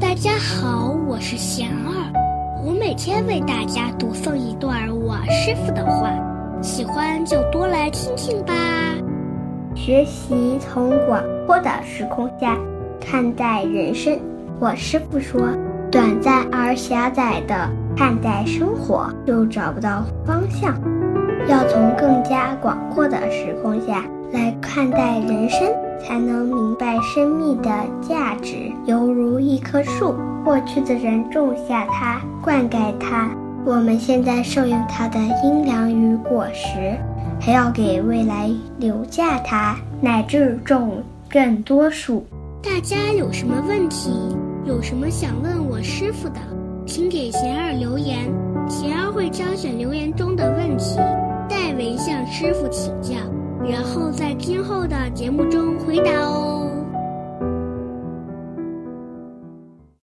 大家好，我是贤儿，我每天为大家读诵一段我师傅的话，喜欢就多来听听吧。学习从广阔的时空下看待人生。我师傅说，短暂而狭窄的看待生活，就找不到方向；要从更加广阔的时空下来看待人生，才能明白生命的价值。犹如一棵树，过去的人种下它，灌溉它，我们现在受用它的阴凉与果实，还要给未来留下它，乃至种更多树。大家有什么问题？有什么想问我师傅的，请给贤儿留言，贤儿会挑选留言中的问题，代为向师傅请教，然后在今后的。